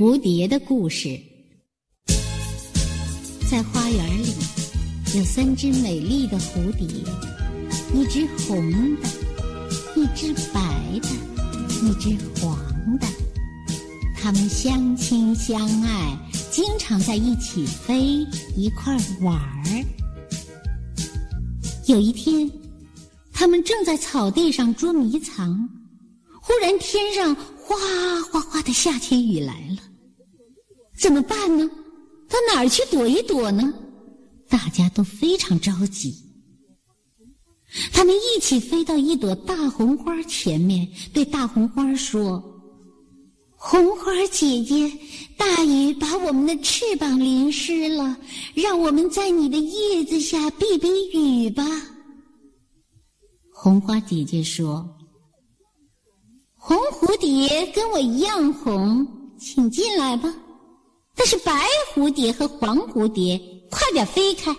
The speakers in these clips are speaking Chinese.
蝴蝶的故事，在花园里有三只美丽的蝴蝶，一只红的，一只白的，一只黄的。它们相亲相爱，经常在一起飞，一块儿玩儿。有一天，它们正在草地上捉迷藏，忽然天上哗哗哗的下起雨来了。怎么办呢？到哪儿去躲一躲呢？大家都非常着急。他们一起飞到一朵大红花前面，对大红花说：“红花姐姐，大雨把我们的翅膀淋湿了，让我们在你的叶子下避避雨吧。”红花姐姐说：“红蝴蝶跟我一样红，请进来吧。”但是白蝴蝶和黄蝴蝶，快点飞开！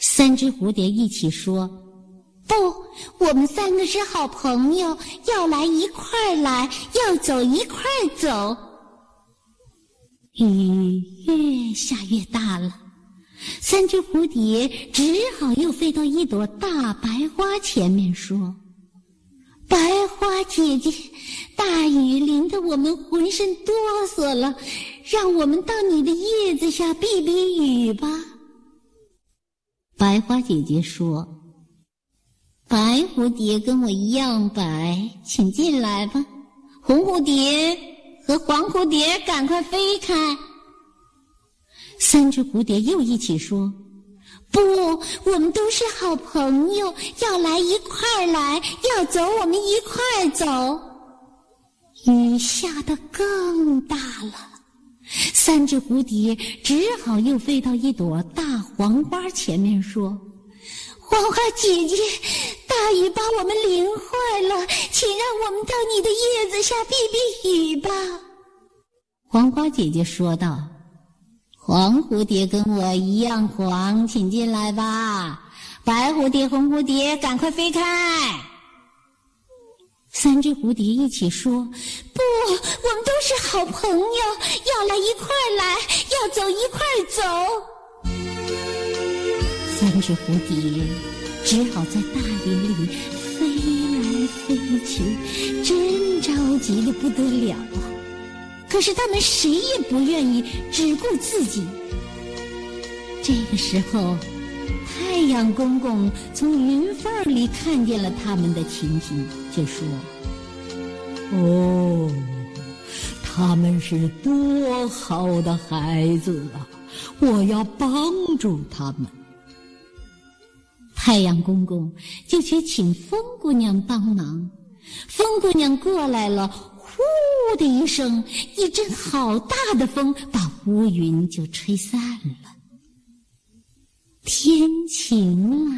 三只蝴蝶一起说：“不，我们三个是好朋友，要来一块儿来，要走一块儿走。”雨越下越大了，三只蝴蝶只好又飞到一朵大白花前面说。白花姐姐，大雨淋我们浑身哆嗦了，让我们到你的叶子下避避雨吧。白花姐姐说：“白蝴蝶跟我一样白，请进来吧。红蝴蝶和黄蝴蝶，赶快飞开。”三只蝴蝶又一起说。不，我们都是好朋友，要来一块来，要走我们一块走。雨下得更大了，三只蝴蝶只好又飞到一朵大黄花前面说：“黄花姐姐，大雨把我们淋坏了，请让我们到你的叶子下避避雨吧。”黄花姐姐说道。黄蝴蝶跟我一样黄，请进来吧。白蝴蝶、红蝴蝶，赶快飞开！三只蝴蝶一起说：“不，我们都是好朋友，要来一块来，要走一块走。”三只蝴蝶只好在大雨里飞来飞去，真着急的不得了啊！可是他们谁也不愿意只顾自己。这个时候，太阳公公从云缝里看见了他们的情形，就说：“哦，他们是多好的孩子啊！我要帮助他们。”太阳公公就去请风姑娘帮忙。风姑娘过来了。呼的一声，一阵好大的风把乌云就吹散了。天晴了，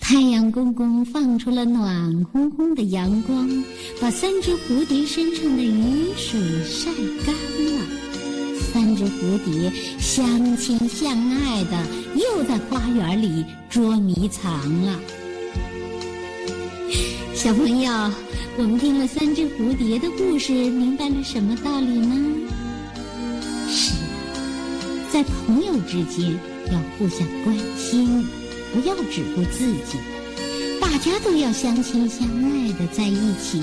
太阳公公放出了暖烘烘的阳光，把三只蝴蝶身上的雨水晒干了。三只蝴蝶相亲相爱的，又在花园里捉迷藏了。小朋友。我们听了三只蝴蝶的故事，明白了什么道理呢？是，在朋友之间要互相关心，不要只顾自己，大家都要相亲相爱的在一起。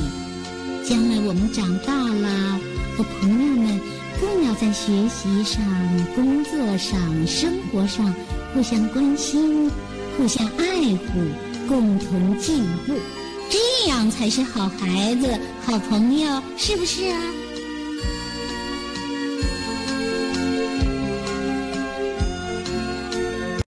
将来我们长大了，和朋友们更要在学习上、工作上、生活上互相关心、互相爱护，共同进步。这样才是好孩子、好朋友，是不是啊？